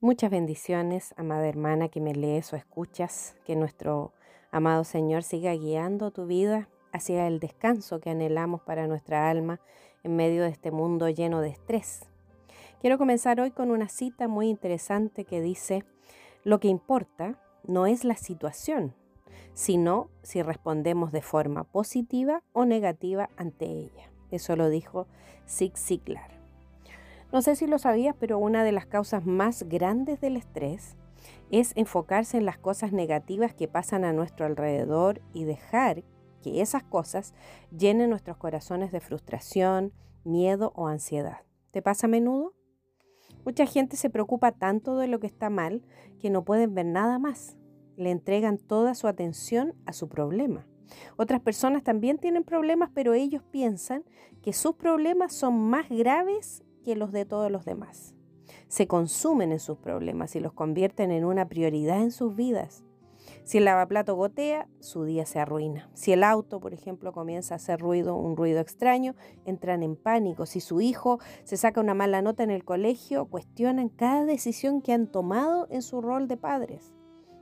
Muchas bendiciones, amada hermana que me lees o escuchas, que nuestro amado Señor siga guiando tu vida hacia el descanso que anhelamos para nuestra alma en medio de este mundo lleno de estrés. Quiero comenzar hoy con una cita muy interesante que dice, lo que importa no es la situación, sino si respondemos de forma positiva o negativa ante ella. Eso lo dijo Zig Ziglar. No sé si lo sabías, pero una de las causas más grandes del estrés es enfocarse en las cosas negativas que pasan a nuestro alrededor y dejar que esas cosas llenen nuestros corazones de frustración, miedo o ansiedad. ¿Te pasa a menudo? Mucha gente se preocupa tanto de lo que está mal que no pueden ver nada más. Le entregan toda su atención a su problema. Otras personas también tienen problemas, pero ellos piensan que sus problemas son más graves que los de todos los demás. Se consumen en sus problemas y los convierten en una prioridad en sus vidas. Si el lavaplato gotea, su día se arruina. Si el auto, por ejemplo, comienza a hacer ruido, un ruido extraño, entran en pánico. Si su hijo se saca una mala nota en el colegio, cuestionan cada decisión que han tomado en su rol de padres.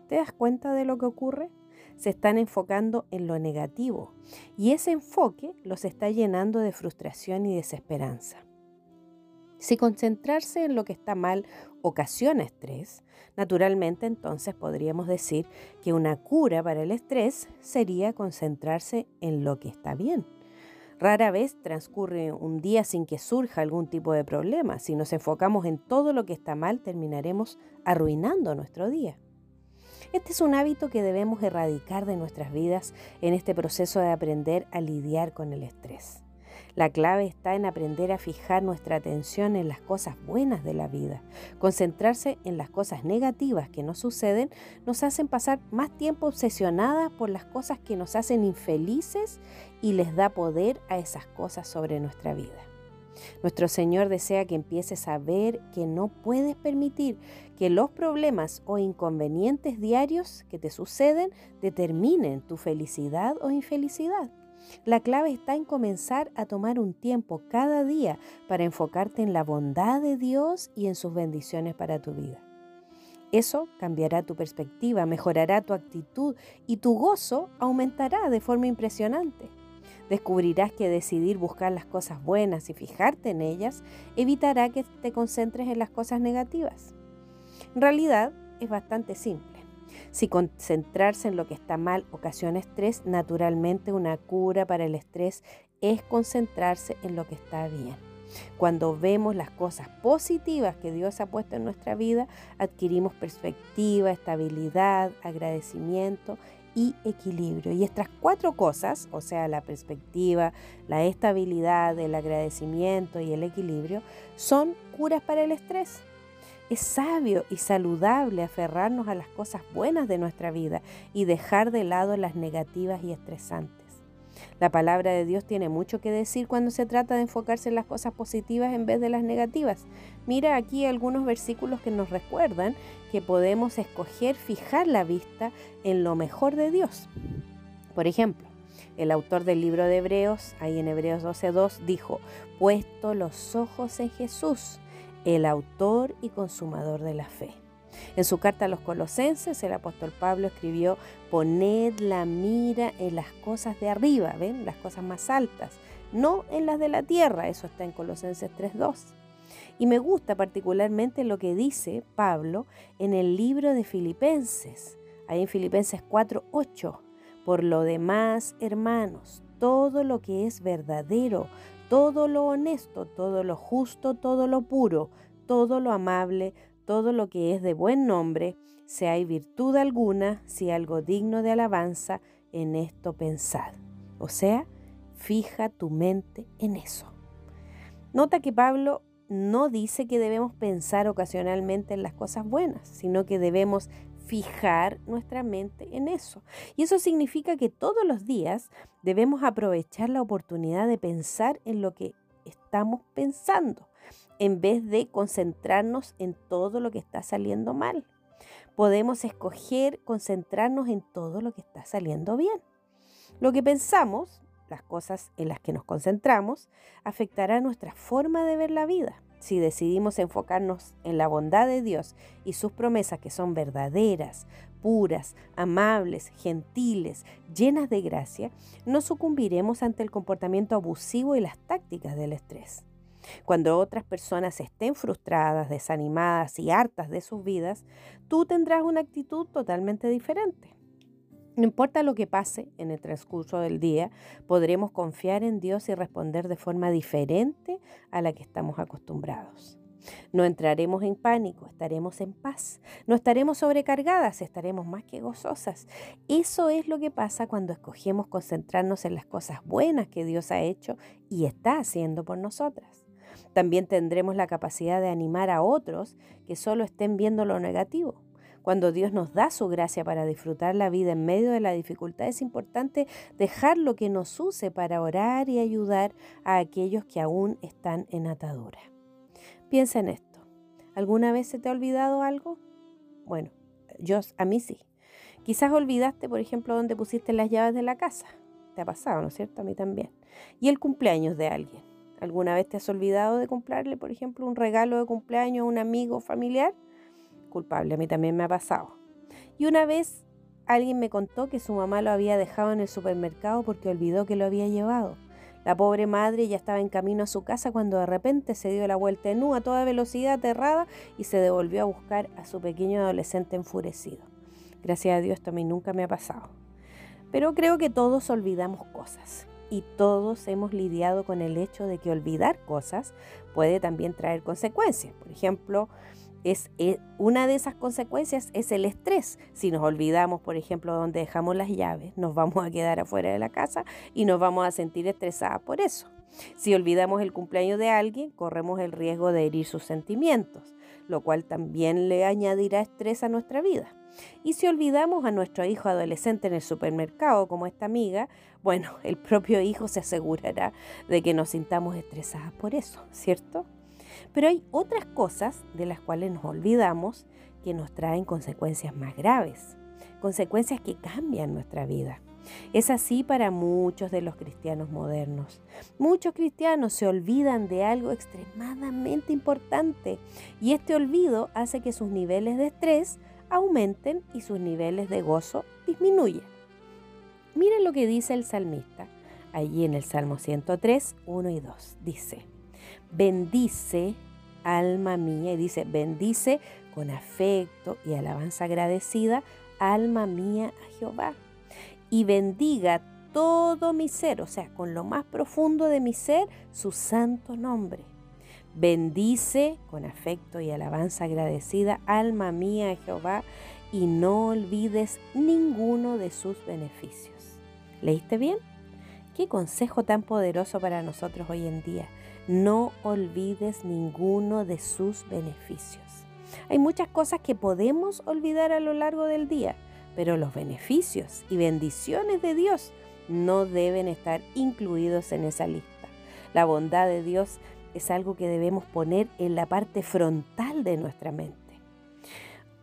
¿Te das cuenta de lo que ocurre? Se están enfocando en lo negativo y ese enfoque los está llenando de frustración y desesperanza. Si concentrarse en lo que está mal ocasiona estrés, naturalmente entonces podríamos decir que una cura para el estrés sería concentrarse en lo que está bien. Rara vez transcurre un día sin que surja algún tipo de problema. Si nos enfocamos en todo lo que está mal, terminaremos arruinando nuestro día. Este es un hábito que debemos erradicar de nuestras vidas en este proceso de aprender a lidiar con el estrés. La clave está en aprender a fijar nuestra atención en las cosas buenas de la vida. Concentrarse en las cosas negativas que nos suceden nos hacen pasar más tiempo obsesionadas por las cosas que nos hacen infelices y les da poder a esas cosas sobre nuestra vida. Nuestro Señor desea que empieces a ver que no puedes permitir que los problemas o inconvenientes diarios que te suceden determinen tu felicidad o infelicidad. La clave está en comenzar a tomar un tiempo cada día para enfocarte en la bondad de Dios y en sus bendiciones para tu vida. Eso cambiará tu perspectiva, mejorará tu actitud y tu gozo aumentará de forma impresionante. Descubrirás que decidir buscar las cosas buenas y fijarte en ellas evitará que te concentres en las cosas negativas. En realidad es bastante simple. Si concentrarse en lo que está mal ocasiona estrés, naturalmente una cura para el estrés es concentrarse en lo que está bien. Cuando vemos las cosas positivas que Dios ha puesto en nuestra vida, adquirimos perspectiva, estabilidad, agradecimiento y equilibrio. Y estas cuatro cosas, o sea, la perspectiva, la estabilidad, el agradecimiento y el equilibrio, son curas para el estrés. Es sabio y saludable aferrarnos a las cosas buenas de nuestra vida y dejar de lado las negativas y estresantes. La palabra de Dios tiene mucho que decir cuando se trata de enfocarse en las cosas positivas en vez de las negativas. Mira aquí algunos versículos que nos recuerdan que podemos escoger fijar la vista en lo mejor de Dios. Por ejemplo, el autor del libro de Hebreos, ahí en Hebreos 12.2, dijo, puesto los ojos en Jesús el autor y consumador de la fe. En su carta a los colosenses, el apóstol Pablo escribió, poned la mira en las cosas de arriba, ¿ven? Las cosas más altas, no en las de la tierra, eso está en Colosenses 3.2. Y me gusta particularmente lo que dice Pablo en el libro de Filipenses, ahí en Filipenses 4.8. Por lo demás, hermanos, todo lo que es verdadero, todo lo honesto, todo lo justo, todo lo puro, todo lo amable, todo lo que es de buen nombre, si hay virtud alguna, si algo digno de alabanza, en esto pensad. O sea, fija tu mente en eso. Nota que Pablo no dice que debemos pensar ocasionalmente en las cosas buenas, sino que debemos fijar nuestra mente en eso. Y eso significa que todos los días debemos aprovechar la oportunidad de pensar en lo que estamos pensando, en vez de concentrarnos en todo lo que está saliendo mal. Podemos escoger concentrarnos en todo lo que está saliendo bien. Lo que pensamos las cosas en las que nos concentramos, afectará nuestra forma de ver la vida. Si decidimos enfocarnos en la bondad de Dios y sus promesas que son verdaderas, puras, amables, gentiles, llenas de gracia, no sucumbiremos ante el comportamiento abusivo y las tácticas del estrés. Cuando otras personas estén frustradas, desanimadas y hartas de sus vidas, tú tendrás una actitud totalmente diferente. No importa lo que pase en el transcurso del día, podremos confiar en Dios y responder de forma diferente a la que estamos acostumbrados. No entraremos en pánico, estaremos en paz. No estaremos sobrecargadas, estaremos más que gozosas. Eso es lo que pasa cuando escogemos concentrarnos en las cosas buenas que Dios ha hecho y está haciendo por nosotras. También tendremos la capacidad de animar a otros que solo estén viendo lo negativo. Cuando Dios nos da su gracia para disfrutar la vida en medio de la dificultad, es importante dejar lo que nos use para orar y ayudar a aquellos que aún están en atadura. Piensa en esto. ¿Alguna vez se te ha olvidado algo? Bueno, yo a mí sí. Quizás olvidaste, por ejemplo, dónde pusiste las llaves de la casa. Te ha pasado, ¿no es cierto? A mí también. Y el cumpleaños de alguien. ¿Alguna vez te has olvidado de comprarle, por ejemplo, un regalo de cumpleaños a un amigo familiar? Culpable, a mí también me ha pasado. Y una vez alguien me contó que su mamá lo había dejado en el supermercado porque olvidó que lo había llevado. La pobre madre ya estaba en camino a su casa cuando de repente se dio la vuelta en U a toda velocidad aterrada y se devolvió a buscar a su pequeño adolescente enfurecido. Gracias a Dios esto a mí nunca me ha pasado. Pero creo que todos olvidamos cosas y todos hemos lidiado con el hecho de que olvidar cosas puede también traer consecuencias. Por ejemplo, es, eh, una de esas consecuencias es el estrés. Si nos olvidamos, por ejemplo, dónde dejamos las llaves, nos vamos a quedar afuera de la casa y nos vamos a sentir estresadas por eso. Si olvidamos el cumpleaños de alguien, corremos el riesgo de herir sus sentimientos, lo cual también le añadirá estrés a nuestra vida. Y si olvidamos a nuestro hijo adolescente en el supermercado, como esta amiga, bueno, el propio hijo se asegurará de que nos sintamos estresadas por eso, ¿cierto? Pero hay otras cosas de las cuales nos olvidamos que nos traen consecuencias más graves, consecuencias que cambian nuestra vida. Es así para muchos de los cristianos modernos. Muchos cristianos se olvidan de algo extremadamente importante y este olvido hace que sus niveles de estrés aumenten y sus niveles de gozo disminuyan. Miren lo que dice el salmista allí en el Salmo 103, 1 y 2. Dice, bendice alma mía, y dice, bendice con afecto y alabanza agradecida, alma mía a Jehová, y bendiga todo mi ser, o sea, con lo más profundo de mi ser, su santo nombre. Bendice con afecto y alabanza agradecida, alma mía a Jehová, y no olvides ninguno de sus beneficios. ¿Leíste bien? Qué consejo tan poderoso para nosotros hoy en día no olvides ninguno de sus beneficios. Hay muchas cosas que podemos olvidar a lo largo del día, pero los beneficios y bendiciones de Dios no deben estar incluidos en esa lista. La bondad de Dios es algo que debemos poner en la parte frontal de nuestra mente.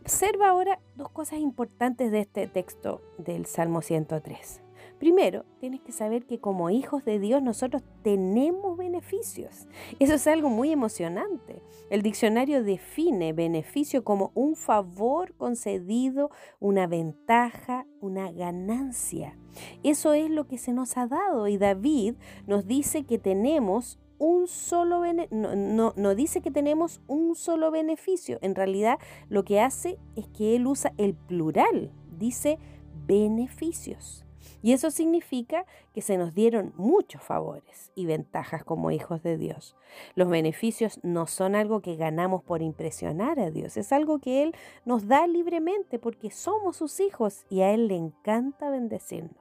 Observa ahora dos cosas importantes de este texto del Salmo 103. Primero, tienes que saber que como hijos de Dios nosotros tenemos beneficios. Eso es algo muy emocionante. El diccionario define beneficio como un favor concedido, una ventaja, una ganancia. Eso es lo que se nos ha dado y David nos dice que tenemos un solo no, no, no, dice que tenemos un solo beneficio. En realidad lo que hace es que él usa el plural, dice beneficios. Y eso significa que se nos dieron muchos favores y ventajas como hijos de Dios. Los beneficios no son algo que ganamos por impresionar a Dios, es algo que Él nos da libremente porque somos sus hijos y a Él le encanta bendecirnos.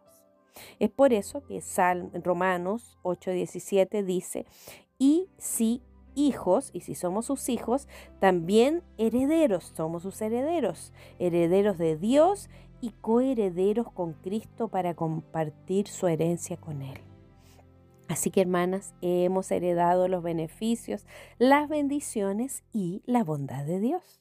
Es por eso que Romanos 8:17 dice, y si hijos, y si somos sus hijos, también herederos, somos sus herederos, herederos de Dios y coherederos con Cristo para compartir su herencia con Él. Así que hermanas, hemos heredado los beneficios, las bendiciones y la bondad de Dios.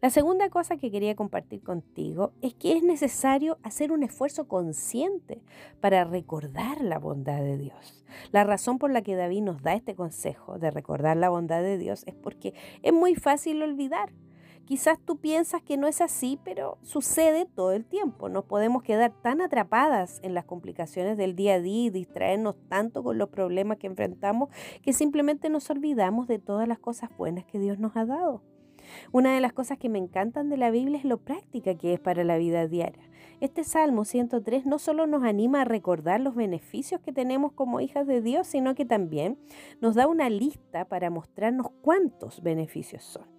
La segunda cosa que quería compartir contigo es que es necesario hacer un esfuerzo consciente para recordar la bondad de Dios. La razón por la que David nos da este consejo de recordar la bondad de Dios es porque es muy fácil olvidar. Quizás tú piensas que no es así, pero sucede todo el tiempo. Nos podemos quedar tan atrapadas en las complicaciones del día a día y distraernos tanto con los problemas que enfrentamos que simplemente nos olvidamos de todas las cosas buenas que Dios nos ha dado. Una de las cosas que me encantan de la Biblia es lo práctica que es para la vida diaria. Este Salmo 103 no solo nos anima a recordar los beneficios que tenemos como hijas de Dios, sino que también nos da una lista para mostrarnos cuántos beneficios son.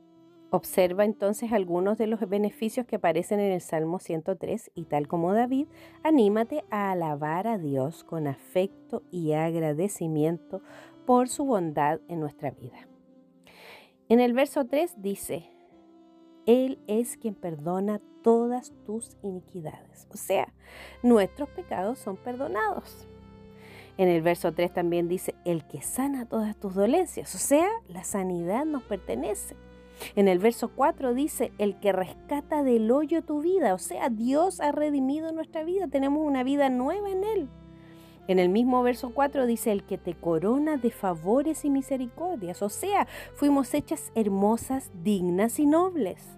Observa entonces algunos de los beneficios que aparecen en el Salmo 103 y tal como David, anímate a alabar a Dios con afecto y agradecimiento por su bondad en nuestra vida. En el verso 3 dice, Él es quien perdona todas tus iniquidades. O sea, nuestros pecados son perdonados. En el verso 3 también dice, el que sana todas tus dolencias. O sea, la sanidad nos pertenece. En el verso 4 dice, el que rescata del hoyo tu vida. O sea, Dios ha redimido nuestra vida. Tenemos una vida nueva en Él. En el mismo verso 4 dice, el que te corona de favores y misericordias, o sea, fuimos hechas hermosas, dignas y nobles.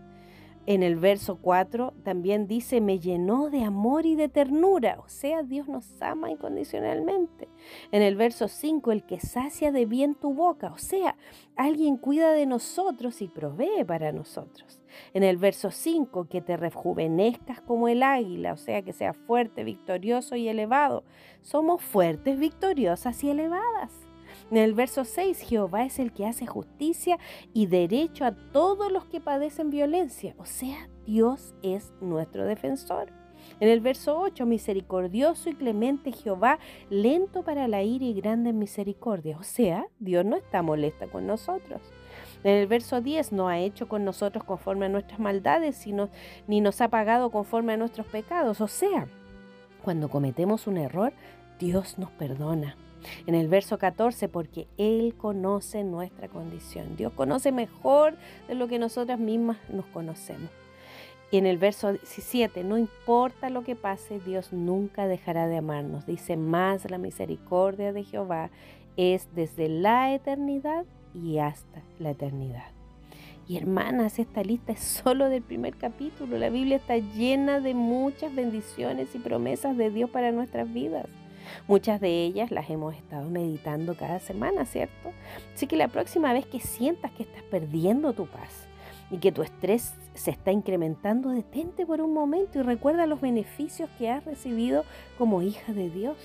En el verso 4 también dice, me llenó de amor y de ternura, o sea, Dios nos ama incondicionalmente. En el verso 5, el que sacia de bien tu boca, o sea, alguien cuida de nosotros y provee para nosotros. En el verso 5, que te rejuvenezcas como el águila, o sea, que sea fuerte, victorioso y elevado. Somos fuertes, victoriosas y elevadas. En el verso 6, Jehová es el que hace justicia y derecho a todos los que padecen violencia. O sea, Dios es nuestro defensor. En el verso 8, misericordioso y clemente Jehová, lento para la ira y grande en misericordia. O sea, Dios no está molesta con nosotros. En el verso 10, no ha hecho con nosotros conforme a nuestras maldades, sino, ni nos ha pagado conforme a nuestros pecados. O sea, cuando cometemos un error, Dios nos perdona. En el verso 14, porque Él conoce nuestra condición. Dios conoce mejor de lo que nosotras mismas nos conocemos. Y en el verso 17, no importa lo que pase, Dios nunca dejará de amarnos. Dice, más la misericordia de Jehová es desde la eternidad y hasta la eternidad. Y hermanas, esta lista es solo del primer capítulo. La Biblia está llena de muchas bendiciones y promesas de Dios para nuestras vidas. Muchas de ellas las hemos estado meditando cada semana, ¿cierto? Así que la próxima vez que sientas que estás perdiendo tu paz y que tu estrés se está incrementando, detente por un momento y recuerda los beneficios que has recibido como hija de Dios.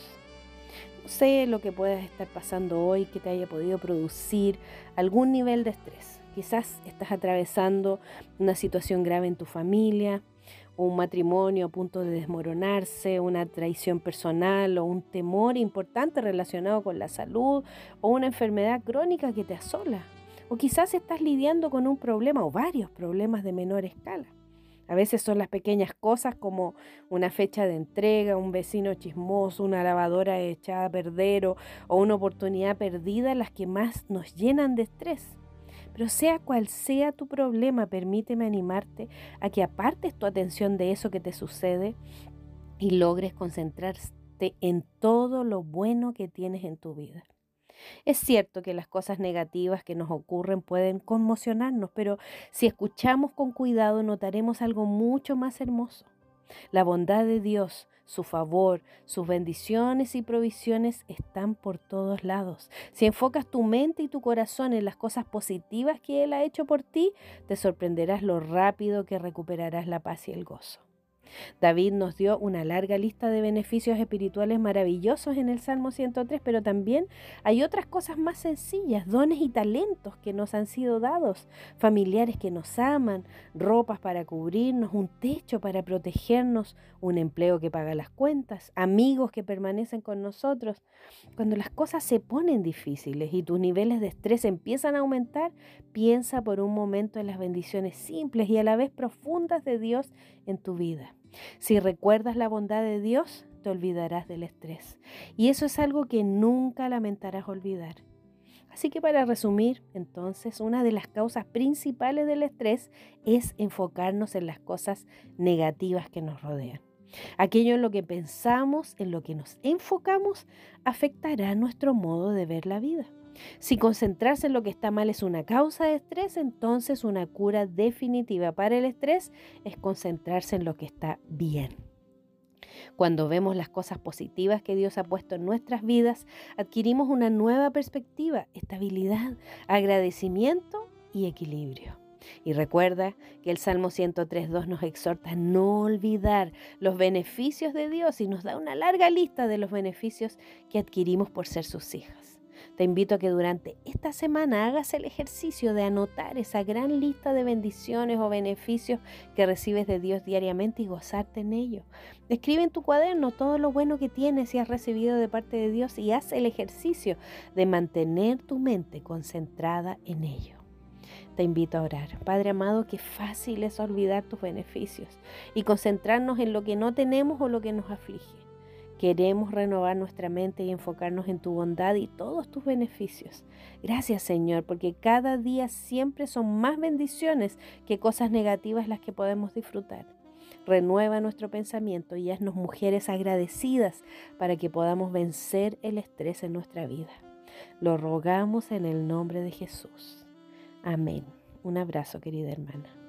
No sé lo que puedas estar pasando hoy que te haya podido producir algún nivel de estrés. Quizás estás atravesando una situación grave en tu familia, un matrimonio a punto de desmoronarse, una traición personal o un temor importante relacionado con la salud o una enfermedad crónica que te asola. O quizás estás lidiando con un problema o varios problemas de menor escala. A veces son las pequeñas cosas como una fecha de entrega, un vecino chismoso, una lavadora echada a perder o, una oportunidad perdida las que más nos llenan de estrés. Pero sea cual sea tu problema, permíteme animarte a que apartes tu atención de eso que te sucede y logres concentrarte en todo lo bueno que tienes en tu vida. Es cierto que las cosas negativas que nos ocurren pueden conmocionarnos, pero si escuchamos con cuidado notaremos algo mucho más hermoso. La bondad de Dios, su favor, sus bendiciones y provisiones están por todos lados. Si enfocas tu mente y tu corazón en las cosas positivas que Él ha hecho por ti, te sorprenderás lo rápido que recuperarás la paz y el gozo. David nos dio una larga lista de beneficios espirituales maravillosos en el Salmo 103, pero también hay otras cosas más sencillas, dones y talentos que nos han sido dados, familiares que nos aman, ropas para cubrirnos, un techo para protegernos, un empleo que paga las cuentas, amigos que permanecen con nosotros. Cuando las cosas se ponen difíciles y tus niveles de estrés empiezan a aumentar, piensa por un momento en las bendiciones simples y a la vez profundas de Dios en tu vida. Si recuerdas la bondad de Dios, te olvidarás del estrés. Y eso es algo que nunca lamentarás olvidar. Así que para resumir, entonces, una de las causas principales del estrés es enfocarnos en las cosas negativas que nos rodean. Aquello en lo que pensamos, en lo que nos enfocamos, afectará nuestro modo de ver la vida. Si concentrarse en lo que está mal es una causa de estrés, entonces una cura definitiva para el estrés es concentrarse en lo que está bien. Cuando vemos las cosas positivas que Dios ha puesto en nuestras vidas, adquirimos una nueva perspectiva, estabilidad, agradecimiento y equilibrio. Y recuerda que el Salmo 103.2 nos exhorta a no olvidar los beneficios de Dios y nos da una larga lista de los beneficios que adquirimos por ser sus hijas. Te invito a que durante esta semana hagas el ejercicio de anotar esa gran lista de bendiciones o beneficios que recibes de Dios diariamente y gozarte en ello. Escribe en tu cuaderno todo lo bueno que tienes y has recibido de parte de Dios y haz el ejercicio de mantener tu mente concentrada en ello. Te invito a orar. Padre amado, qué fácil es olvidar tus beneficios y concentrarnos en lo que no tenemos o lo que nos aflige. Queremos renovar nuestra mente y enfocarnos en tu bondad y todos tus beneficios. Gracias Señor, porque cada día siempre son más bendiciones que cosas negativas las que podemos disfrutar. Renueva nuestro pensamiento y haznos mujeres agradecidas para que podamos vencer el estrés en nuestra vida. Lo rogamos en el nombre de Jesús. Amén. Un abrazo, querida hermana.